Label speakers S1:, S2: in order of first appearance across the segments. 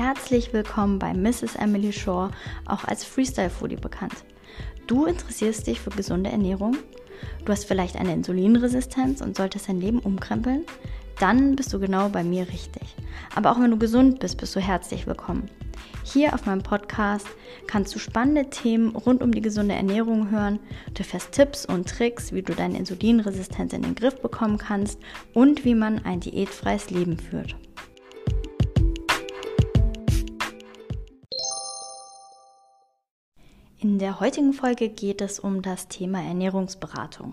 S1: herzlich willkommen bei Mrs. Emily Shaw, auch als Freestyle Foodie bekannt. Du interessierst dich für gesunde Ernährung? Du hast vielleicht eine Insulinresistenz und solltest dein Leben umkrempeln? Dann bist du genau bei mir richtig. Aber auch wenn du gesund bist, bist du herzlich willkommen. Hier auf meinem Podcast kannst du spannende Themen rund um die gesunde Ernährung hören. Du erfährst Tipps und Tricks, wie du deine Insulinresistenz in den Griff bekommen kannst und wie man ein diätfreies Leben führt. In der heutigen Folge geht es um das Thema Ernährungsberatung.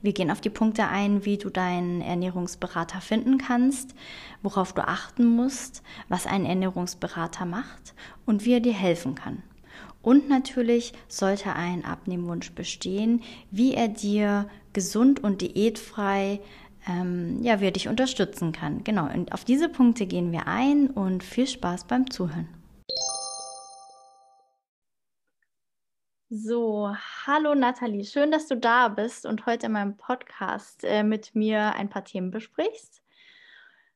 S1: Wir gehen auf die Punkte ein, wie du deinen Ernährungsberater finden kannst, worauf du achten musst, was ein Ernährungsberater macht und wie er dir helfen kann. Und natürlich sollte ein Abnehmwunsch bestehen, wie er dir gesund und diätfrei ähm, ja, wie er dich unterstützen kann. Genau, und auf diese Punkte gehen wir ein und viel Spaß beim Zuhören. So, hallo Nathalie, schön, dass du da bist und heute in meinem Podcast äh, mit mir ein paar Themen besprichst.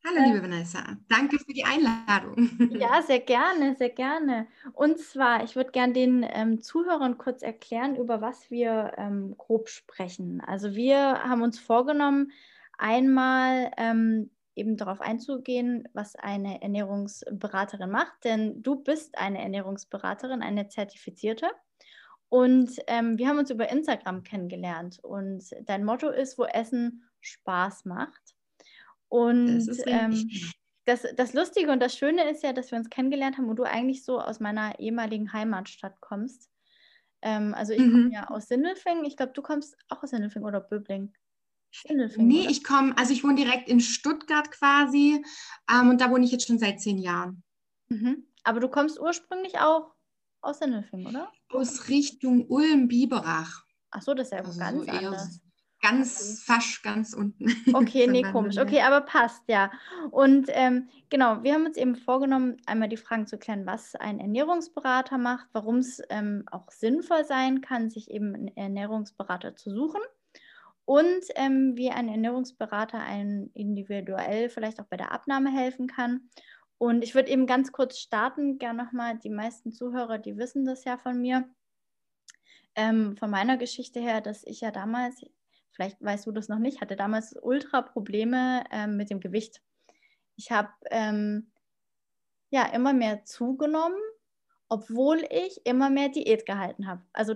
S2: Hallo, liebe äh, Vanessa, danke für die Einladung.
S1: Ja, sehr gerne, sehr gerne. Und zwar, ich würde gerne den ähm, Zuhörern kurz erklären, über was wir ähm, grob sprechen. Also wir haben uns vorgenommen, einmal ähm, eben darauf einzugehen, was eine Ernährungsberaterin macht, denn du bist eine Ernährungsberaterin, eine zertifizierte. Und ähm, wir haben uns über Instagram kennengelernt. Und dein Motto ist, wo Essen Spaß macht. Und das, ähm, das, das, Lustige und das Schöne ist ja, dass wir uns kennengelernt haben und du eigentlich so aus meiner ehemaligen Heimatstadt kommst. Ähm, also ich mhm. komme ja aus Sindelfingen. Ich glaube, du kommst auch aus Sindelfingen oder Böbling.
S2: Sindelfingen, nee, oder? ich komme, also ich wohne direkt in Stuttgart quasi ähm, und da wohne ich jetzt schon seit zehn Jahren.
S1: Mhm. Aber du kommst ursprünglich auch aus Sindelfingen, oder?
S2: Aus Richtung Ulm-Biberach.
S1: Ach so, das ist ja also ganz so anders.
S2: Ganz fast ganz unten.
S1: Okay, nee, komisch. Okay, aber passt, ja. Und ähm, genau, wir haben uns eben vorgenommen, einmal die Fragen zu klären, was ein Ernährungsberater macht, warum es ähm, auch sinnvoll sein kann, sich eben einen Ernährungsberater zu suchen und ähm, wie ein Ernährungsberater einen individuell vielleicht auch bei der Abnahme helfen kann und ich würde eben ganz kurz starten, gerne nochmal, die meisten Zuhörer, die wissen das ja von mir, ähm, von meiner Geschichte her, dass ich ja damals, vielleicht weißt du das noch nicht, hatte damals ultra Probleme ähm, mit dem Gewicht. Ich habe ähm, ja immer mehr zugenommen, obwohl ich immer mehr Diät gehalten habe. Also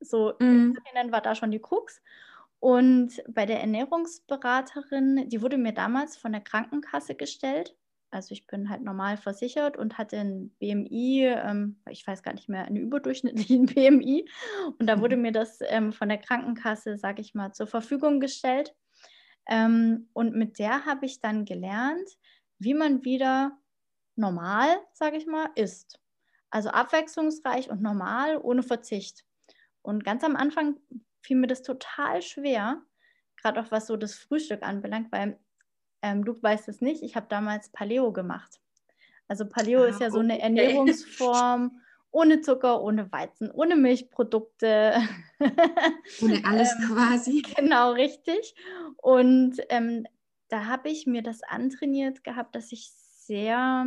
S1: so mhm. war da schon die Krux. Und bei der Ernährungsberaterin, die wurde mir damals von der Krankenkasse gestellt also ich bin halt normal versichert und hatte ein BMI, ähm, ich weiß gar nicht mehr, einen überdurchschnittlichen BMI. Und da wurde mhm. mir das ähm, von der Krankenkasse, sage ich mal, zur Verfügung gestellt. Ähm, und mit der habe ich dann gelernt, wie man wieder normal, sage ich mal, isst. Also abwechslungsreich und normal, ohne Verzicht. Und ganz am Anfang fiel mir das total schwer, gerade auch was so das Frühstück anbelangt, weil ähm, du weißt es nicht, ich habe damals Paleo gemacht. Also Paleo ah, ist ja so eine Ernährungsform ohne Zucker, ohne Weizen, ohne Milchprodukte.
S2: Ohne alles ähm, quasi.
S1: Genau, richtig. Und ähm, da habe ich mir das antrainiert gehabt, dass ich sehr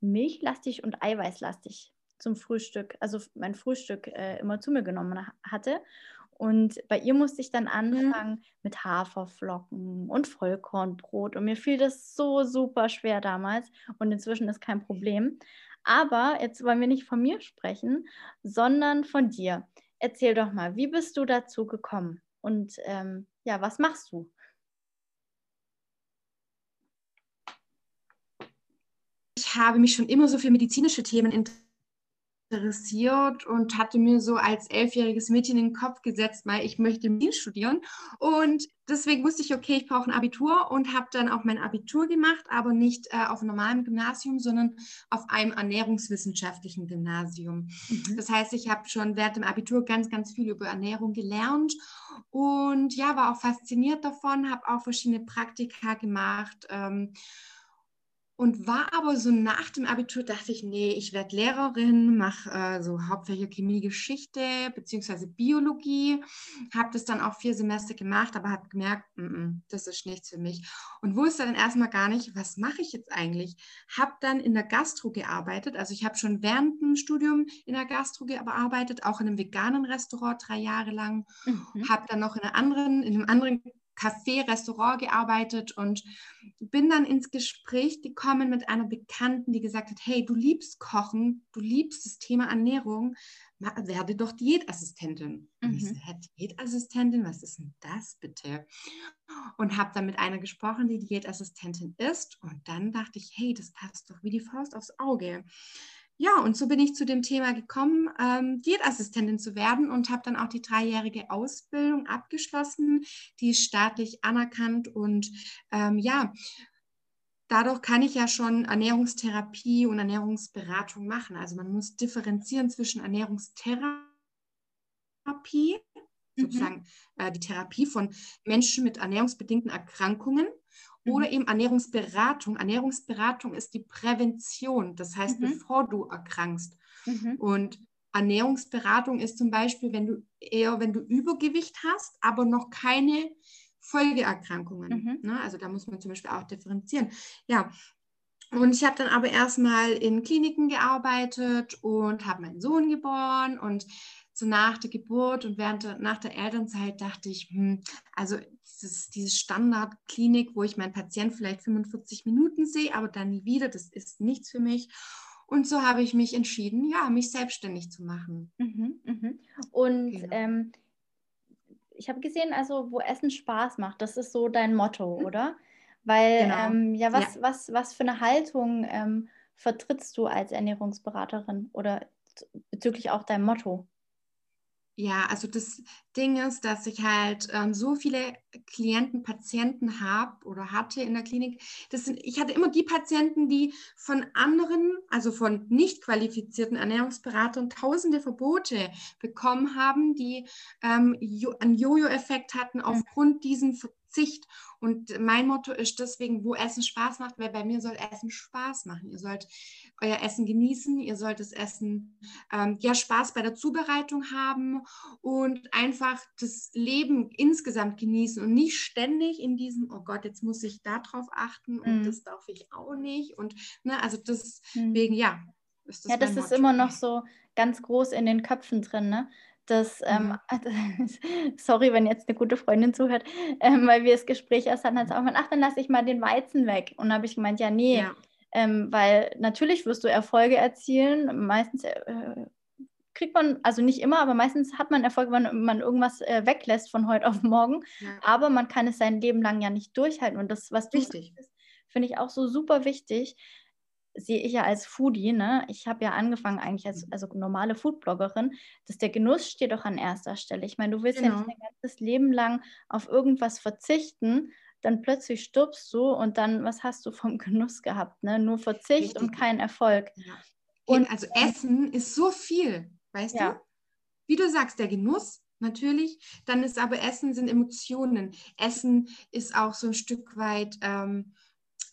S1: milchlastig und eiweißlastig zum Frühstück, also mein Frühstück äh, immer zu mir genommen hatte. Und bei ihr musste ich dann mhm. anfangen mhm. mit Haferflocken und Vollkornbrot. Und mir fiel das so super schwer damals. Und inzwischen ist kein Problem. Aber jetzt wollen wir nicht von mir sprechen, sondern von dir. Erzähl doch mal, wie bist du dazu gekommen? Und ähm, ja, was machst du?
S2: Ich habe mich schon immer so für medizinische Themen interessiert interessiert und hatte mir so als elfjähriges Mädchen in den Kopf gesetzt, weil ich möchte Medizin studieren. Und deswegen wusste ich, okay, ich brauche ein Abitur und habe dann auch mein Abitur gemacht, aber nicht äh, auf einem normalen Gymnasium, sondern auf einem ernährungswissenschaftlichen Gymnasium. Mhm. Das heißt, ich habe schon während dem Abitur ganz, ganz viel über Ernährung gelernt und ja, war auch fasziniert davon, habe auch verschiedene Praktika gemacht. Ähm, und war aber so nach dem Abitur, dachte ich, nee, ich werde Lehrerin, mache äh, so Hauptfächer Chemie, Geschichte beziehungsweise Biologie. Habe das dann auch vier Semester gemacht, aber habe gemerkt, mm -mm, das ist nichts für mich. Und wusste dann erstmal gar nicht, was mache ich jetzt eigentlich. Habe dann in der Gastro gearbeitet. Also ich habe schon während dem Studium in der Gastro gearbeitet, auch in einem veganen Restaurant drei Jahre lang. Mhm. Habe dann noch in, einer anderen, in einem anderen Café, Restaurant gearbeitet und bin dann ins Gespräch gekommen mit einer Bekannten, die gesagt hat, hey, du liebst Kochen, du liebst das Thema Ernährung, werde doch Diätassistentin. Mhm. Und ich so, mhm. hey, Diätassistentin, was ist denn das bitte? Und habe dann mit einer gesprochen, die Diätassistentin ist und dann dachte ich, hey, das passt doch wie die Faust aufs Auge. Ja, und so bin ich zu dem Thema gekommen, ähm, Diätassistentin zu werden und habe dann auch die dreijährige Ausbildung abgeschlossen. Die ist staatlich anerkannt und ähm, ja, dadurch kann ich ja schon Ernährungstherapie und Ernährungsberatung machen. Also man muss differenzieren zwischen Ernährungstherapie, mhm. sozusagen äh, die Therapie von Menschen mit ernährungsbedingten Erkrankungen oder mhm. eben Ernährungsberatung. Ernährungsberatung ist die Prävention, das heißt, mhm. bevor du erkrankst. Mhm. Und Ernährungsberatung ist zum Beispiel, wenn du eher, wenn du Übergewicht hast, aber noch keine Folgeerkrankungen. Mhm. Ne? Also da muss man zum Beispiel auch differenzieren. Ja. Und ich habe dann aber erstmal in Kliniken gearbeitet und habe meinen Sohn geboren und so nach der Geburt und während der, nach der Elternzeit dachte ich, hm, also dieses, diese Standardklinik, wo ich meinen Patienten vielleicht 45 Minuten sehe, aber dann nie wieder, das ist nichts für mich. Und so habe ich mich entschieden, ja, mich selbstständig zu machen.
S1: Mhm, mhm. Und genau. ähm, ich habe gesehen, also wo Essen Spaß macht, das ist so dein Motto, mhm. oder? Weil genau. ähm, ja, was, ja. Was, was für eine Haltung ähm, vertrittst du als Ernährungsberaterin oder bezüglich auch deinem Motto?
S2: Ja, also das Ding ist, dass ich halt ähm, so viele Klienten, Patienten habe oder hatte in der Klinik. Das sind, ich hatte immer die Patienten, die von anderen, also von nicht qualifizierten Ernährungsberatern, tausende Verbote bekommen haben, die ähm, einen Jojo-Effekt hatten aufgrund diesen Verzicht. Und mein Motto ist deswegen, wo Essen Spaß macht, weil bei mir soll Essen Spaß machen. Ihr sollt euer Essen genießen, ihr sollt das Essen ähm, ja Spaß bei der Zubereitung haben und einfach das Leben insgesamt genießen und nicht ständig in diesem, oh Gott, jetzt muss ich darauf achten und mhm. das darf ich auch nicht. Und ne, also deswegen, mhm. ja.
S1: Ist das ja, das ist immer noch so ganz groß in den Köpfen drin, ne? Das, ähm, mhm. sorry, wenn jetzt eine gute Freundin zuhört, ähm, weil wir das Gespräch erst hatten, hat sie auch gemeint, ach, dann lasse ich mal den Weizen weg. Und dann habe ich gemeint, ja, nee, ja. Ähm, weil natürlich wirst du Erfolge erzielen. Meistens äh, kriegt man, also nicht immer, aber meistens hat man Erfolg, wenn man irgendwas äh, weglässt von heute auf morgen. Ja. Aber man kann es sein Leben lang ja nicht durchhalten. Und das, was du
S2: Richtig.
S1: finde ich auch so super wichtig sehe ich ja als Foodie, ne? Ich habe ja angefangen eigentlich als mhm. also normale Foodbloggerin, dass der Genuss steht doch an erster Stelle. Ich meine, du willst genau. ja nicht genau. dein ganzes Leben lang auf irgendwas verzichten, dann plötzlich stirbst du und dann, was hast du vom Genuss gehabt, ne? Nur Verzicht Richtig. und kein Erfolg. Ja.
S2: Und also Essen ist so viel, weißt ja. du? Wie du sagst, der Genuss natürlich, dann ist aber Essen sind Emotionen. Essen ist auch so ein Stück weit ähm,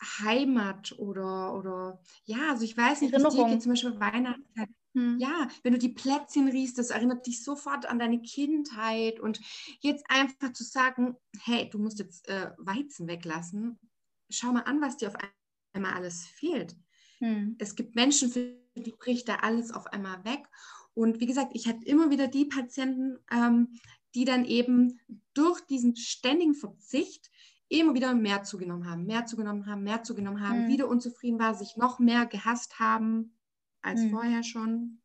S2: Heimat oder, oder ja, also ich weiß nicht, dir geht, zum Beispiel Weihnachtszeit. Hm. Ja, wenn du die Plätzchen riechst, das erinnert dich sofort an deine Kindheit und jetzt einfach zu sagen, hey, du musst jetzt äh, Weizen weglassen, schau mal an, was dir auf einmal alles fehlt. Hm. Es gibt Menschen, für die bricht da alles auf einmal weg. Und wie gesagt, ich hatte immer wieder die Patienten, ähm, die dann eben durch diesen ständigen Verzicht immer wieder mehr zugenommen haben, mehr zugenommen haben, mehr zugenommen haben, mhm. wieder unzufrieden war, sich noch mehr gehasst haben als mhm. vorher schon.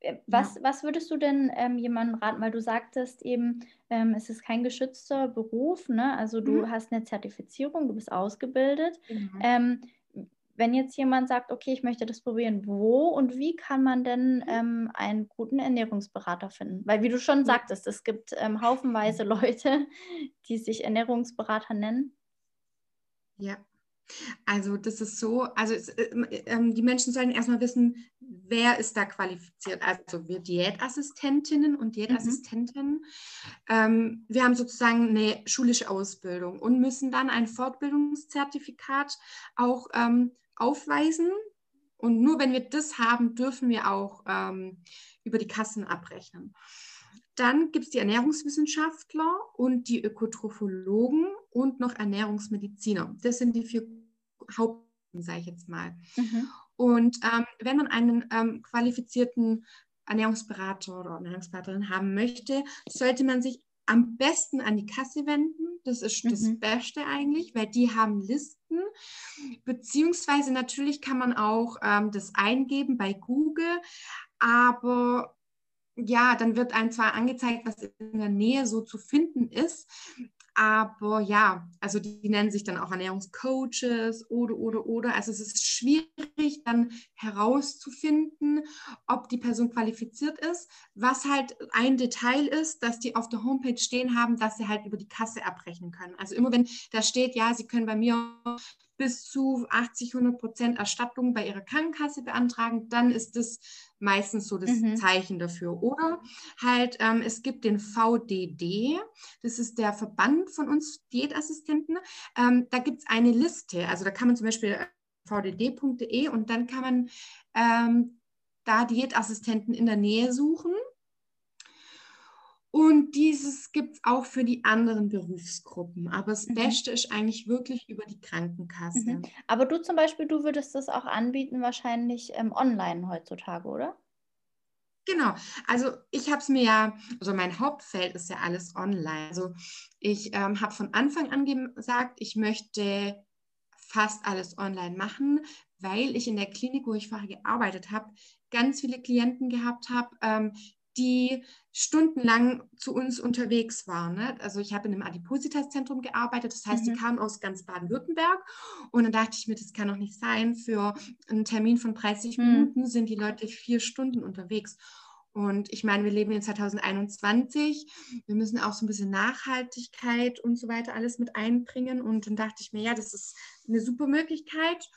S1: Äh, was, ja. was würdest du denn ähm, jemandem raten, weil du sagtest eben, ähm, es ist kein geschützter Beruf, ne? also du mhm. hast eine Zertifizierung, du bist ausgebildet. Mhm. Ähm, wenn jetzt jemand sagt, okay, ich möchte das probieren, wo und wie kann man denn mhm. ähm, einen guten Ernährungsberater finden? Weil wie du schon sagtest, es gibt ähm, haufenweise Leute, die sich Ernährungsberater nennen.
S2: Ja, also das ist so, also es, äh, äh, die Menschen sollen erstmal wissen, wer ist da qualifiziert. Also wir Diätassistentinnen und Diätassistenten, mhm. ähm, wir haben sozusagen eine schulische Ausbildung und müssen dann ein Fortbildungszertifikat auch ähm, aufweisen. Und nur wenn wir das haben, dürfen wir auch ähm, über die Kassen abrechnen. Dann gibt es die Ernährungswissenschaftler und die Ökotrophologen und noch Ernährungsmediziner. Das sind die vier Haupten, sage ich jetzt mal. Mhm. Und ähm, wenn man einen ähm, qualifizierten Ernährungsberater oder Ernährungsberaterin haben möchte, sollte man sich am besten an die Kasse wenden. Das ist mhm. das Beste eigentlich, weil die haben Listen. Beziehungsweise natürlich kann man auch ähm, das eingeben bei Google, aber ja, dann wird einem zwar angezeigt, was in der Nähe so zu finden ist, aber ja, also die, nennen sich dann auch Ernährungscoaches oder, oder, oder. Also es ist schwierig dann herauszufinden, ob die Person qualifiziert ist. Was halt ein Detail ist, dass die auf der Homepage stehen haben, dass sie halt über die Kasse abrechnen können. Also immer wenn da steht, ja, sie können bei mir bis zu 80, 100 Prozent Erstattung bei ihrer Krankenkasse beantragen, dann ist das meistens so das mhm. Zeichen dafür. Oder halt, ähm, es gibt den VDD, das ist der Verband von uns Diätassistenten. Ähm, da gibt es eine Liste, also da kann man zum Beispiel äh, vdd.de und dann kann man ähm, da Diätassistenten in der Nähe suchen und dieses gibt es auch für die anderen Berufsgruppen. Aber das mhm. Beste ist eigentlich wirklich über die Krankenkasse. Mhm.
S1: Aber du zum Beispiel, du würdest das auch anbieten, wahrscheinlich ähm, online heutzutage, oder?
S2: Genau, also ich habe es mir ja, also mein Hauptfeld ist ja alles online. Also ich ähm, habe von Anfang an gesagt, ich möchte fast alles online machen, weil ich in der Klinik, wo ich vorher gearbeitet habe, ganz viele Klienten gehabt habe, ähm, die stundenlang zu uns unterwegs waren. Ne? Also ich habe in einem Adipositas-Zentrum gearbeitet, das heißt, mhm. die kamen aus ganz Baden-Württemberg und dann dachte ich mir, das kann doch nicht sein, für einen Termin von 30 mhm. Minuten sind die Leute vier Stunden unterwegs. Und ich meine, wir leben in 2021, wir müssen auch so ein bisschen Nachhaltigkeit und so weiter alles mit einbringen. Und dann dachte ich mir, ja, das ist eine super Möglichkeit,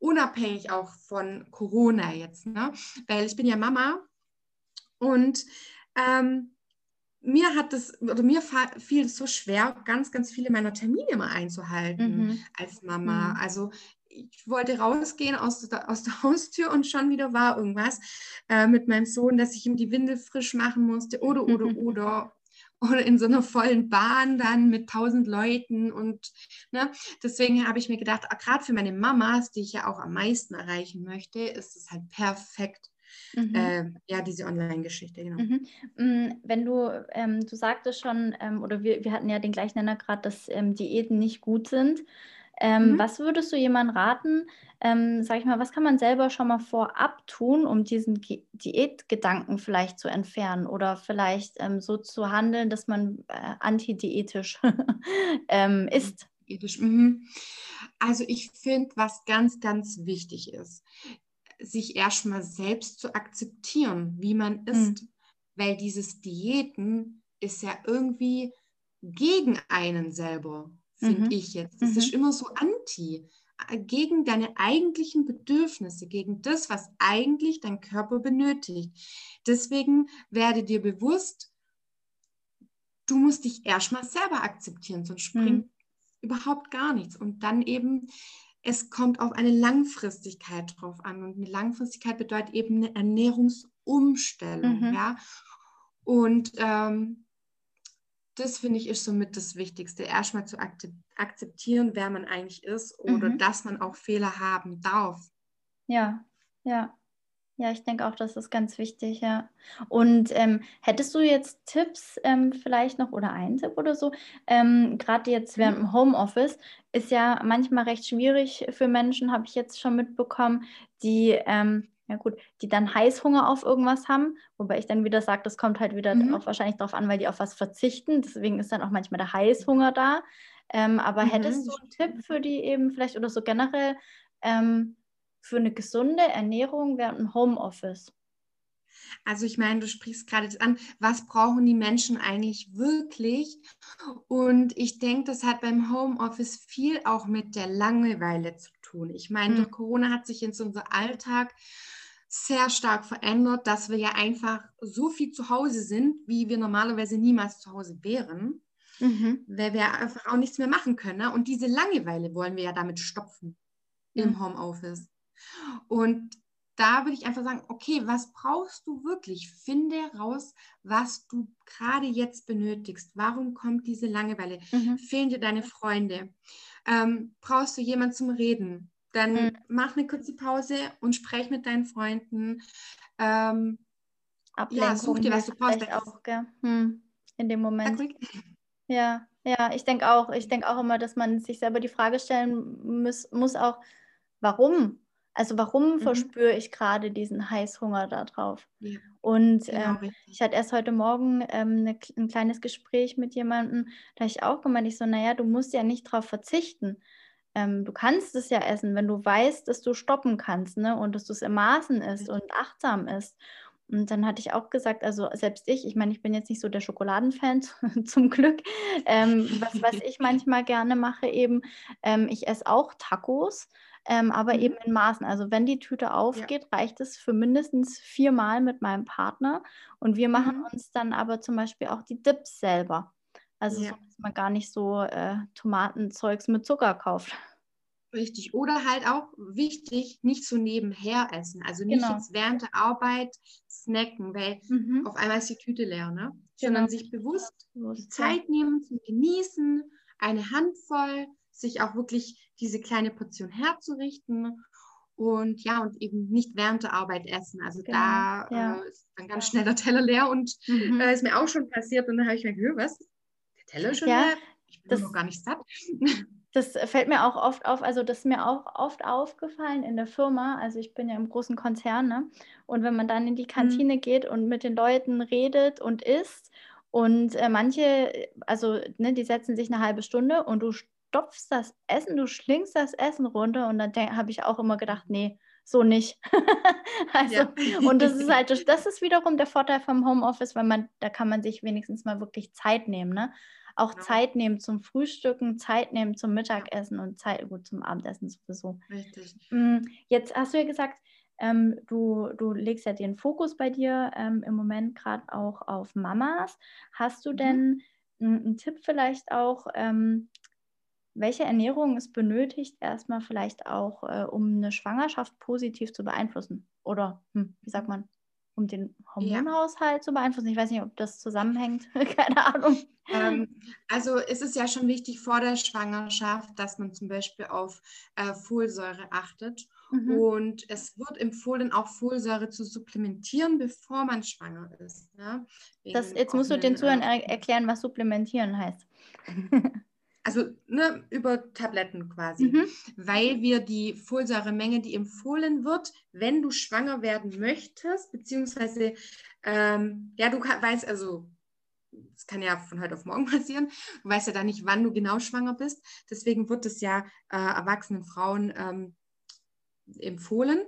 S2: unabhängig auch von Corona jetzt. Ne? Weil ich bin ja Mama und ähm, mir hat das, oder mir fiel es so schwer, ganz, ganz viele meiner Termine mal einzuhalten mhm. als Mama. Mhm. Also ich wollte rausgehen aus der, aus der Haustür und schon wieder war irgendwas äh, mit meinem Sohn, dass ich ihm die Windel frisch machen musste oder, oder, oder. Oder in so einer vollen Bahn dann mit tausend Leuten. Und ne, deswegen habe ich mir gedacht, gerade für meine Mamas, die ich ja auch am meisten erreichen möchte, ist es halt perfekt. Mhm. Äh, ja, diese Online-Geschichte, genau.
S1: Mhm. Mm, wenn du, ähm, du sagtest schon, ähm, oder wir, wir hatten ja den gleichen Nenner gerade, dass ähm, Diäten nicht gut sind. Ähm, mhm. Was würdest du jemandem raten, ähm, sag ich mal, was kann man selber schon mal vorab tun, um diesen Ge Diätgedanken vielleicht zu entfernen oder vielleicht ähm, so zu handeln, dass man äh, antidiätisch ähm, ist?
S2: Mhm. Also ich finde, was ganz, ganz wichtig ist, sich erstmal selbst zu akzeptieren, wie man ist. Mhm. Weil dieses Diäten ist ja irgendwie gegen einen selber, finde mhm. ich jetzt. Das mhm. ist immer so anti, äh, gegen deine eigentlichen Bedürfnisse, gegen das, was eigentlich dein Körper benötigt. Deswegen werde dir bewusst, du musst dich erstmal selber akzeptieren, sonst springt mhm. überhaupt gar nichts. Und dann eben es kommt auf eine Langfristigkeit drauf an. Und eine Langfristigkeit bedeutet eben eine Ernährungsumstellung. Mhm. Ja? Und ähm, das finde ich ist somit das Wichtigste, erstmal zu akzeptieren, wer man eigentlich ist oder mhm. dass man auch Fehler haben darf.
S1: Ja, ja. Ja, ich denke auch, das ist ganz wichtig, ja. Und ähm, hättest du jetzt Tipps ähm, vielleicht noch oder einen Tipp oder so? Ähm, Gerade jetzt während mhm. dem Homeoffice ist ja manchmal recht schwierig für Menschen, habe ich jetzt schon mitbekommen, die, ähm, ja gut, die dann Heißhunger auf irgendwas haben, wobei ich dann wieder sage, das kommt halt wieder mhm. auch wahrscheinlich darauf an, weil die auf was verzichten. Deswegen ist dann auch manchmal der Heißhunger da. Ähm, aber mhm. hättest du einen Tipp für die eben vielleicht oder so generell? Ähm, für eine gesunde Ernährung während dem Homeoffice?
S2: Also ich meine, du sprichst gerade an, was brauchen die Menschen eigentlich wirklich? Und ich denke, das hat beim Homeoffice viel auch mit der Langeweile zu tun. Ich meine, mhm. durch Corona hat sich jetzt unser Alltag sehr stark verändert, dass wir ja einfach so viel zu Hause sind, wie wir normalerweise niemals zu Hause wären, mhm. weil wir einfach auch nichts mehr machen können. Ne? Und diese Langeweile wollen wir ja damit stopfen. im mhm. Homeoffice. Und da würde ich einfach sagen, okay, was brauchst du wirklich? Finde raus, was du gerade jetzt benötigst. Warum kommt diese Langeweile? Mhm. Fehlen dir deine Freunde? Ähm, brauchst du jemanden zum Reden? Dann mhm. mach eine kurze Pause und sprech mit deinen Freunden. Ähm,
S1: ja, such dir, was du brauchst. Auch, hm. In dem Moment. Ja, ja, ich denke auch. Ich denke auch immer, dass man sich selber die Frage stellen muss, muss auch, warum? Also warum mhm. verspüre ich gerade diesen Heißhunger darauf? Ja. Und genau, ähm, ich hatte erst heute Morgen ähm, ne, ein kleines Gespräch mit jemandem, da habe ich auch gemeint, ich so, naja, du musst ja nicht darauf verzichten. Ähm, du kannst es ja essen, wenn du weißt, dass du stoppen kannst ne? und dass du es im Maßen isst und achtsam isst. Und dann hatte ich auch gesagt, also selbst ich, ich meine, ich bin jetzt nicht so der Schokoladenfan zum Glück. Ähm, was, was ich manchmal gerne mache, eben, ähm, ich esse auch Tacos, ähm, aber mhm. eben in Maßen. Also wenn die Tüte aufgeht, ja. reicht es für mindestens viermal mit meinem Partner. Und wir machen mhm. uns dann aber zum Beispiel auch die Dips selber. Also ja. so, dass man gar nicht so äh, Tomatenzeugs mit Zucker kauft.
S2: Richtig. Oder halt auch wichtig, nicht so nebenher essen. Also nicht genau. jetzt während der Arbeit snacken, weil mhm. auf einmal ist die Tüte leer, ne? Genau. Sondern sich bewusst die Zeit nehmen zum Genießen, eine Handvoll, sich auch wirklich diese kleine Portion herzurichten und ja, und eben nicht während der Arbeit essen. Also genau. da ja. äh, ist dann ganz schnell der Teller leer und mhm. äh, ist mir auch schon passiert und dann habe ich mir gedacht, was? Der Teller ist schon ja, leer? Ich bin das, noch gar nicht satt.
S1: das fällt mir auch oft auf, also das ist mir auch oft aufgefallen in der Firma, also ich bin ja im großen Konzern, ne? und wenn man dann in die mhm. Kantine mhm. geht und mit den Leuten redet und isst und äh, manche, also ne, die setzen sich eine halbe Stunde und du stopfst das Essen, du schlingst das Essen runter und dann habe ich auch immer gedacht, nee, so nicht. also, ja. und das ist halt, das ist wiederum der Vorteil vom Homeoffice, weil man, da kann man sich wenigstens mal wirklich Zeit nehmen, ne? auch genau. Zeit nehmen zum Frühstücken, Zeit nehmen zum Mittagessen und Zeit gut zum Abendessen sowieso. Richtig. Mm, jetzt hast du ja gesagt, ähm, du, du legst ja den Fokus bei dir ähm, im Moment gerade auch auf Mamas. Hast du mhm. denn einen Tipp vielleicht auch, ähm, welche Ernährung es benötigt, erstmal vielleicht auch, äh, um eine Schwangerschaft positiv zu beeinflussen? Oder, hm, wie sagt man? um den Hormonhaushalt ja. zu beeinflussen. Ich weiß nicht, ob das zusammenhängt. Keine Ahnung.
S2: Ähm, also ist es ja schon wichtig vor der Schwangerschaft, dass man zum Beispiel auf äh, Folsäure achtet. Mhm. Und es wird empfohlen, auch Folsäure zu supplementieren, bevor man schwanger ist. Ne?
S1: Das, jetzt musst du den Zuhörern äh, erklären, was supplementieren heißt.
S2: also ne, über Tabletten quasi, mhm. weil wir die Folsäuremenge, die empfohlen wird, wenn du schwanger werden möchtest, beziehungsweise, ähm, ja, du weißt, also, das kann ja von heute auf morgen passieren, du weißt ja da nicht, wann du genau schwanger bist, deswegen wird es ja äh, erwachsenen Frauen ähm, empfohlen.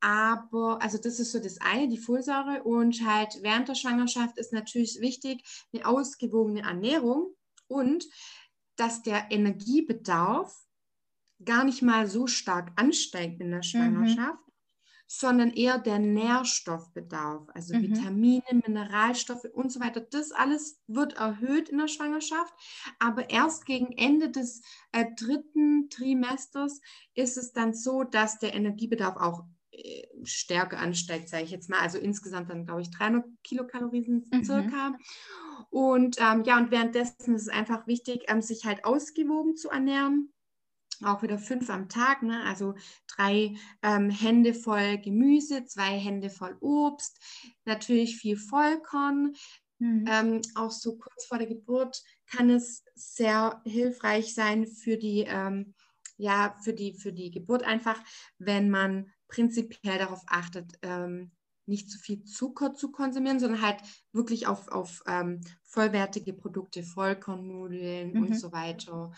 S2: Aber also das ist so das eine, die Folsäure. Und halt während der Schwangerschaft ist natürlich wichtig eine ausgewogene Ernährung und dass der Energiebedarf gar nicht mal so stark ansteigt in der mhm. Schwangerschaft, mhm. sondern eher der Nährstoffbedarf, also mhm. Vitamine, Mineralstoffe und so weiter. Das alles wird erhöht in der Schwangerschaft, aber erst gegen Ende des äh, dritten Trimesters ist es dann so, dass der Energiebedarf auch äh, stärker ansteigt, sage ich jetzt mal. Also insgesamt dann, glaube ich, 300 Kilokalorien mhm. circa. Mhm. Und ähm, ja, und währenddessen ist es einfach wichtig, ähm, sich halt ausgewogen zu ernähren. Auch wieder fünf am Tag, ne? also drei ähm, Hände voll Gemüse, zwei Hände voll Obst, natürlich viel Vollkorn. Mhm. Ähm, auch so kurz vor der Geburt kann es sehr hilfreich sein für die, ähm, ja, für die, für die Geburt einfach, wenn man prinzipiell darauf achtet, ähm, nicht zu viel Zucker zu konsumieren, sondern halt wirklich auf, auf ähm, vollwertige Produkte, Vollkornnudeln mhm. und so weiter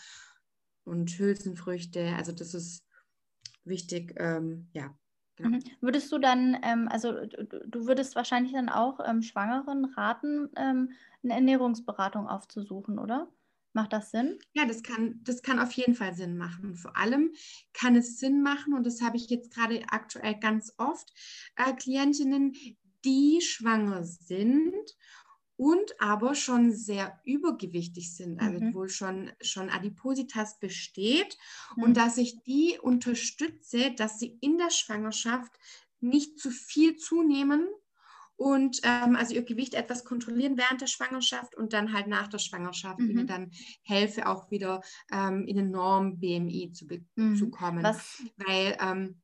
S2: und Hülsenfrüchte. Also das ist wichtig, ähm, ja.
S1: Genau. Mhm. Würdest du dann, ähm, also du, würdest wahrscheinlich dann auch ähm, Schwangeren raten, ähm, eine Ernährungsberatung aufzusuchen, oder? Macht das Sinn?
S2: Ja, das kann, das kann auf jeden Fall Sinn machen. Vor allem kann es Sinn machen, und das habe ich jetzt gerade aktuell ganz oft, äh, Klientinnen, die schwanger sind und aber schon sehr übergewichtig sind, also
S1: Mhm.
S2: wohl schon, schon Adipositas besteht
S1: Mhm.
S2: und dass ich die unterstütze, dass sie in der Schwangerschaft nicht zu viel zunehmen und ähm, also ihr Gewicht etwas kontrollieren während der Schwangerschaft und dann halt nach der Schwangerschaft
S1: Mhm.
S2: ihnen dann helfe, auch wieder ähm, in den Norm BMI zu,
S1: Mhm.
S2: zu kommen.
S1: Was,
S2: Weil ähm,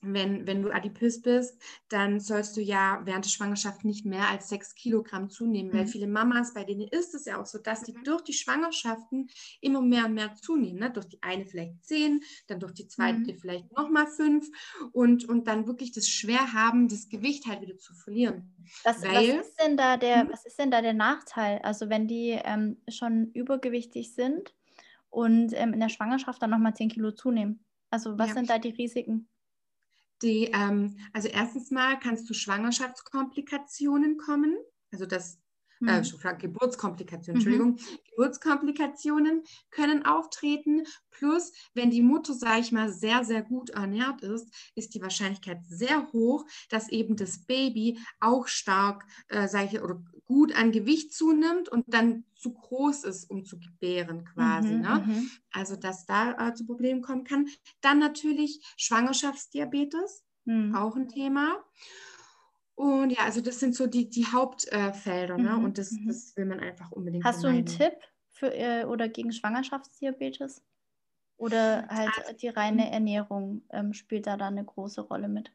S2: wenn, wenn du adipös bist, dann sollst du ja während der Schwangerschaft nicht mehr als sechs Kilogramm zunehmen, weil
S1: Mhm.
S2: viele Mamas, bei denen ist es ja auch so, dass die
S1: Mhm.
S2: durch die Schwangerschaften immer mehr und mehr zunehmen. Ne? Durch die eine vielleicht zehn, dann durch die zweite
S1: Mhm.
S2: vielleicht nochmal fünf und, und dann wirklich das schwer haben, das Gewicht halt wieder zu verlieren.
S1: was, was,
S2: Weil-
S1: ist denn da der,
S2: Mhm.
S1: was ist denn da der Nachteil? Also wenn die ähm, schon übergewichtig sind und ähm, in der Schwangerschaft dann nochmal 10 Kilo zunehmen. Also was
S2: Ja.
S1: sind da die Risiken?
S2: Die, ähm, also erstens mal kannst du Schwangerschaftskomplikationen kommen, also äh,
S1: Mhm.
S2: Schwa- Geburtskomplikationen,
S1: Mhm.
S2: Entschuldigung, Geburtskomplikationen können auftreten. Plus, wenn die Mutter, sage ich mal, sehr, sehr gut ernährt ist, ist die Wahrscheinlichkeit sehr hoch, dass eben das Baby auch stark, äh, sage ich, oder gut an Gewicht zunimmt und dann zu groß ist, um zu gebären quasi.
S1: Mhm,
S2: Ne?
S1: mhm.
S2: Also, dass da äh, zu Problemen kommen kann. Dann natürlich Schwangerschaftsdiabetes
S1: Mhm.
S2: auch ein Thema. Und ja, also das sind so die, die Hauptfelder, ne?
S1: Mhm,
S2: Und das,
S1: mhm.
S2: das will man einfach unbedingt
S1: Hast du einen
S2: vermeiden.
S1: Tipp für äh, oder gegen Schwangerschaftsdiabetes? Oder halt
S2: Also,
S1: die reine Ernährung ähm, spielt da dann eine große Rolle mit?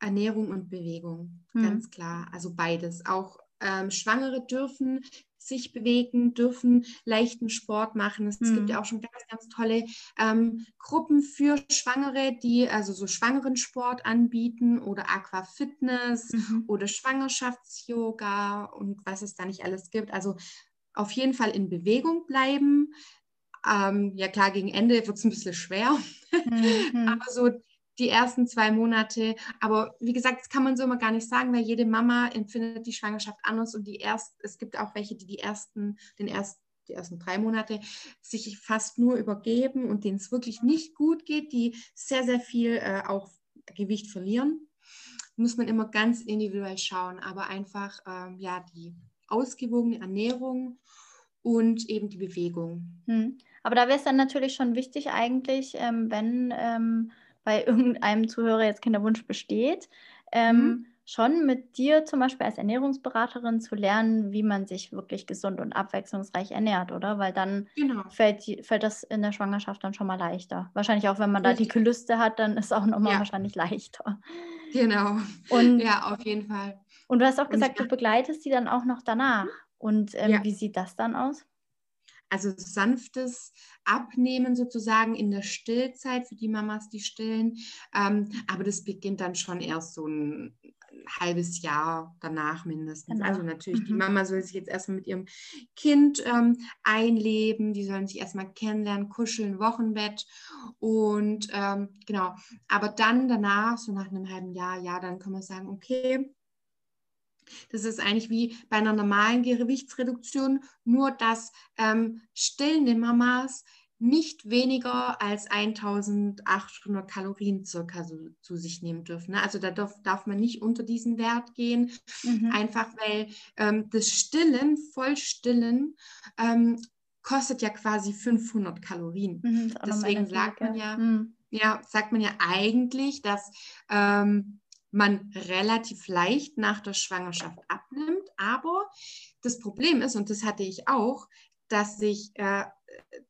S2: Ernährung und Bewegung,
S1: Mhm.
S2: ganz klar. Also beides. Auch ähm, Schwangere dürfen sich bewegen, dürfen leichten Sport machen. Es
S1: Mhm.
S2: gibt ja auch schon ganz, ganz tolle ähm, Gruppen für Schwangere, die also so Schwangerensport anbieten oder Aquafitness
S1: Mhm.
S2: oder Schwangerschafts-Yoga und was es da nicht alles gibt. Also auf jeden Fall in Bewegung bleiben. Ähm, ja klar, gegen Ende wird es ein bisschen schwer,
S1: Mhm.
S2: aber so die ersten zwei Monate. Aber wie gesagt, das kann man so immer gar nicht sagen, weil jede Mama empfindet die Schwangerschaft anders und die erst, es gibt auch welche, die die ersten, den ersten die ersten drei Monate sich fast nur übergeben und denen es wirklich nicht gut geht, die sehr, sehr viel äh, auch Gewicht verlieren. Muss man immer ganz individuell schauen, aber einfach ähm, ja die ausgewogene Ernährung und eben die Bewegung.
S1: Hm. Aber da wäre es dann natürlich schon wichtig eigentlich, ähm, wenn ähm, bei irgendeinem Zuhörer jetzt Kinderwunsch besteht, ähm,
S2: Mhm.
S1: schon mit dir zum Beispiel als Ernährungsberaterin zu lernen, wie man sich wirklich gesund und abwechslungsreich ernährt, oder? Weil dann
S2: Genau.
S1: fällt, fällt das in der Schwangerschaft dann schon mal leichter. Wahrscheinlich auch, wenn man da die
S2: Richtig.
S1: Gelüste hat, dann ist auch nochmal
S2: Ja.
S1: wahrscheinlich leichter.
S2: Genau.
S1: Und,
S2: Ja, auf jeden Fall.
S1: und du hast auch gesagt, du
S2: mach-
S1: begleitest die dann auch noch danach. Und ähm,
S2: Ja.
S1: wie sieht das dann aus?
S2: Also sanftes Abnehmen sozusagen in der Stillzeit für die Mamas, die stillen. Ähm, aber das beginnt dann schon erst so ein halbes Jahr danach mindestens.
S1: Danach.
S2: Also natürlich, die
S1: Mhm.
S2: Mama soll sich jetzt erstmal mit ihrem Kind ähm, einleben, die sollen sich erstmal kennenlernen, kuscheln, Wochenbett und ähm, genau. Aber dann danach, so nach einem halben Jahr, ja, dann kann man sagen, okay, das ist eigentlich wie bei einer normalen Gewichtsreduktion, nur dass ähm, stillende Mamas nicht weniger als 1800 Kalorien circa so, zu sich nehmen dürfen. Ne? Also da darf, darf man nicht unter diesen Wert gehen,
S1: Mhm.
S2: einfach weil ähm, das Stillen, Vollstillen, ähm, kostet ja quasi 500 Kalorien.
S1: Mhm,
S2: Deswegen sagt man ja,
S1: Mhm.
S2: ja, sagt man ja eigentlich, dass ähm, man relativ leicht nach der Schwangerschaft abnimmt. Aber das Problem ist, und das hatte ich auch, dass ich äh,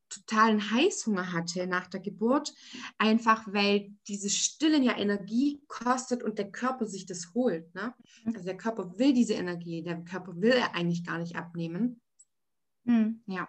S2: totalen Heißhunger hatte nach der Geburt, einfach weil dieses Stillen ja Energie kostet und der Körper sich das holt. Ne?
S1: Mhm.
S2: Also der Körper will diese Energie, der Körper will er eigentlich gar nicht abnehmen.
S1: Mhm.
S2: Ja.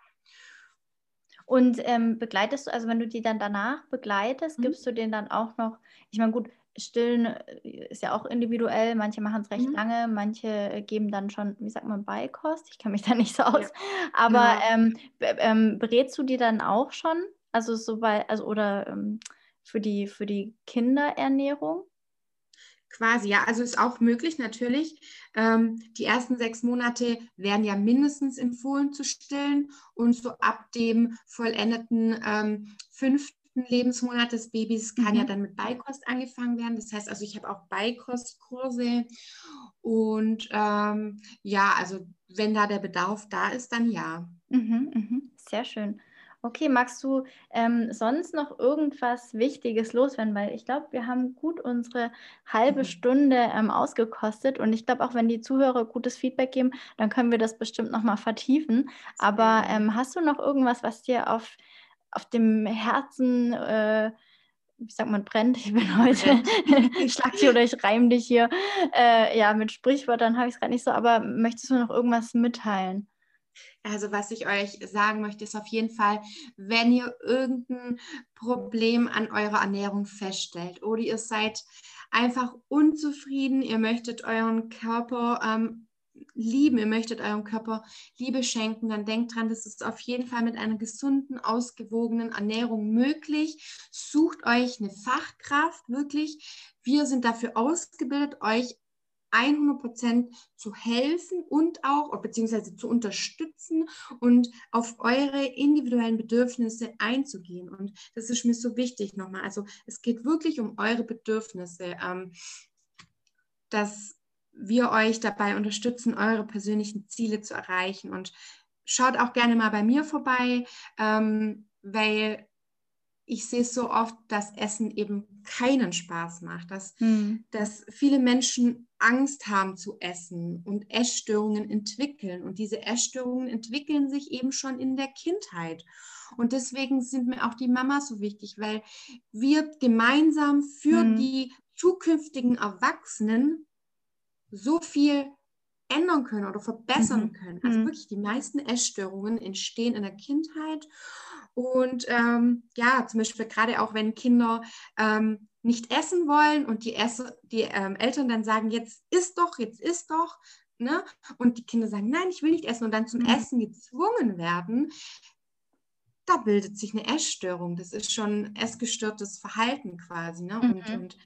S1: Und ähm, begleitest du, also wenn du die dann danach begleitest,
S2: Mhm.
S1: gibst du denen dann auch noch, ich meine, gut, Stillen äh, ist ja auch individuell, manche machen es recht
S2: Mhm.
S1: lange, manche äh, geben dann schon, wie sagt man, Beikost, ich kenne mich da nicht so aus,
S2: Ja.
S1: aber
S2: Ja.
S1: ähm, ähm, berätst du die dann auch schon? Also so bei, also oder ähm, für die, für die Kinderernährung?
S2: Quasi, ja, also ist auch möglich natürlich. Ähm, die ersten sechs Monate werden ja mindestens empfohlen zu stillen und so ab dem vollendeten ähm, fünften fünften Lebensmonat des Babys kann mhm. ja dann mit Beikost angefangen werden. Das heißt also, ich habe auch Beikostkurse und ähm, ja, also wenn da der Bedarf da ist, dann ja.
S1: Mhm, mhm. Sehr schön. Okay, magst du ähm, sonst noch irgendwas Wichtiges loswerden? Weil ich glaube, wir haben gut unsere halbe mhm. Stunde ähm, ausgekostet und ich glaube, auch wenn die Zuhörer gutes Feedback geben, dann können wir das bestimmt nochmal vertiefen. Aber ähm, hast du noch irgendwas, was dir auf, auf dem Herzen, äh, wie sagt man, brennt? Ich bin heute, schlag dich oder ich reim dich hier. Äh, ja, mit Sprichwörtern habe ich es gerade nicht so, aber möchtest du noch irgendwas mitteilen?
S2: Also was ich euch sagen möchte, ist auf jeden Fall, wenn ihr irgendein Problem an eurer Ernährung feststellt oder ihr seid einfach unzufrieden, ihr möchtet euren Körper ähm, lieben, ihr möchtet eurem Körper Liebe schenken, dann denkt dran, das ist auf jeden Fall mit einer gesunden, ausgewogenen Ernährung möglich. Sucht euch eine Fachkraft, wirklich. Wir sind dafür ausgebildet, euch 100 Prozent zu helfen und auch, beziehungsweise zu unterstützen und auf eure individuellen Bedürfnisse einzugehen. Und das ist mir so wichtig nochmal. Also es geht wirklich um eure Bedürfnisse, ähm, dass wir euch dabei unterstützen, eure persönlichen Ziele zu erreichen. Und schaut auch gerne mal bei mir vorbei, ähm, weil ich sehe so oft, dass Essen eben keinen Spaß macht, dass, hm. dass viele Menschen Angst haben zu essen und Essstörungen entwickeln. Und diese Essstörungen entwickeln sich eben schon in der Kindheit. Und deswegen sind mir auch die Mamas so wichtig, weil wir gemeinsam für hm. die zukünftigen Erwachsenen so viel ändern können oder verbessern mhm. können. Also mhm. wirklich die meisten Essstörungen entstehen in der Kindheit und ähm, ja, zum Beispiel gerade auch wenn Kinder ähm, nicht essen wollen und die, Esse, die ähm, Eltern dann sagen, jetzt isst doch, jetzt isst doch. Ne? Und die Kinder sagen, nein, ich will nicht essen und dann zum mhm. Essen gezwungen werden, da bildet sich eine Essstörung. Das ist schon essgestörtes Verhalten quasi. Ne? Und, mhm. und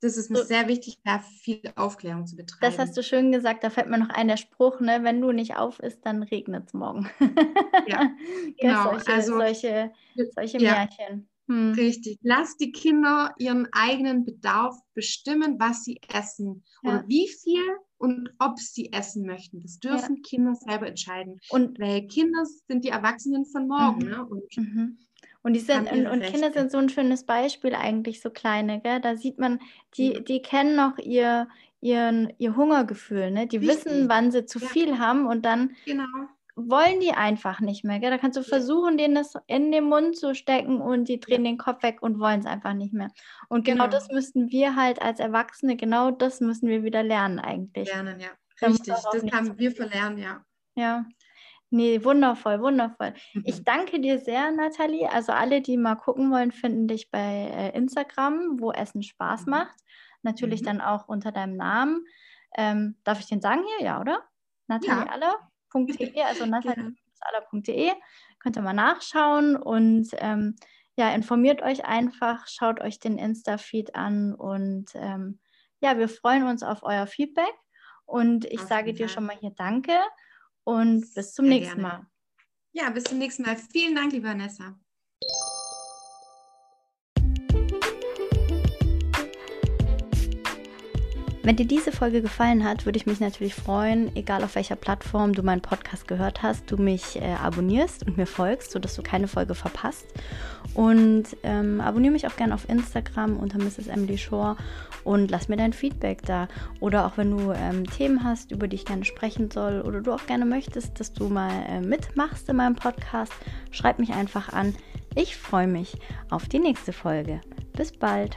S2: das ist mir sehr wichtig, da viel Aufklärung zu betreiben.
S1: Das hast du schön gesagt. Da fällt mir noch ein der Spruch, ne? wenn du nicht auf isst, dann regnet es morgen. ja, genau. solche, also, solche, solche ja, Märchen.
S2: Hm. Richtig. Lass die Kinder ihren eigenen Bedarf bestimmen, was sie essen ja. oder wie viel und ob sie essen möchten. Das dürfen ja. Kinder selber entscheiden. Und weil Kinder sind die Erwachsenen von morgen. Mhm. Ne? Und
S1: mhm. Und, die sind, und, und Kinder sind so ein schönes Beispiel eigentlich, so kleine, gell? Da sieht man, die, die kennen noch ihr, ihren, ihr Hungergefühl, ne? Die Richtig. wissen, wann sie zu ja. viel haben und dann genau. wollen die einfach nicht mehr. Gell? Da kannst du versuchen, denen das in den Mund zu stecken und die drehen ja. den Kopf weg und wollen es einfach nicht mehr. Und genau, genau, das müssten wir halt als Erwachsene, genau das müssen wir wieder lernen eigentlich.
S2: Lernen, ja. Richtig, das haben wir verlernen, ja.
S1: Ja. Nee, wundervoll, wundervoll. Mhm. Ich danke dir sehr, Nathalie. Also alle, die mal gucken wollen, finden dich bei äh, Instagram, wo Essen Spaß mhm. macht. Natürlich mhm. dann auch unter deinem Namen. Ähm, darf ich den sagen hier? Ja, oder? Nathaliealler.de, ja. also nathaliealler.de. Könnt ihr mal nachschauen und ähm, ja, informiert euch einfach, schaut euch den Insta-Feed an und ähm, ja, wir freuen uns auf euer Feedback. Und ich auf sage dir schon mal hier Danke und bis zum Sehr nächsten gerne. Mal.
S2: Ja, bis zum nächsten Mal. Vielen Dank, liebe Vanessa.
S1: Wenn dir diese Folge gefallen hat, würde ich mich natürlich freuen, egal auf welcher Plattform du meinen Podcast gehört hast, du mich äh, abonnierst und mir folgst, sodass du keine Folge verpasst. Und ähm, abonniere mich auch gerne auf Instagram unter Mrs. Emily Shore und lass mir dein Feedback da. Oder auch wenn du ähm, Themen hast, über die ich gerne sprechen soll oder du auch gerne möchtest, dass du mal äh, mitmachst in meinem Podcast, schreib mich einfach an. Ich freue mich auf die nächste Folge. Bis bald.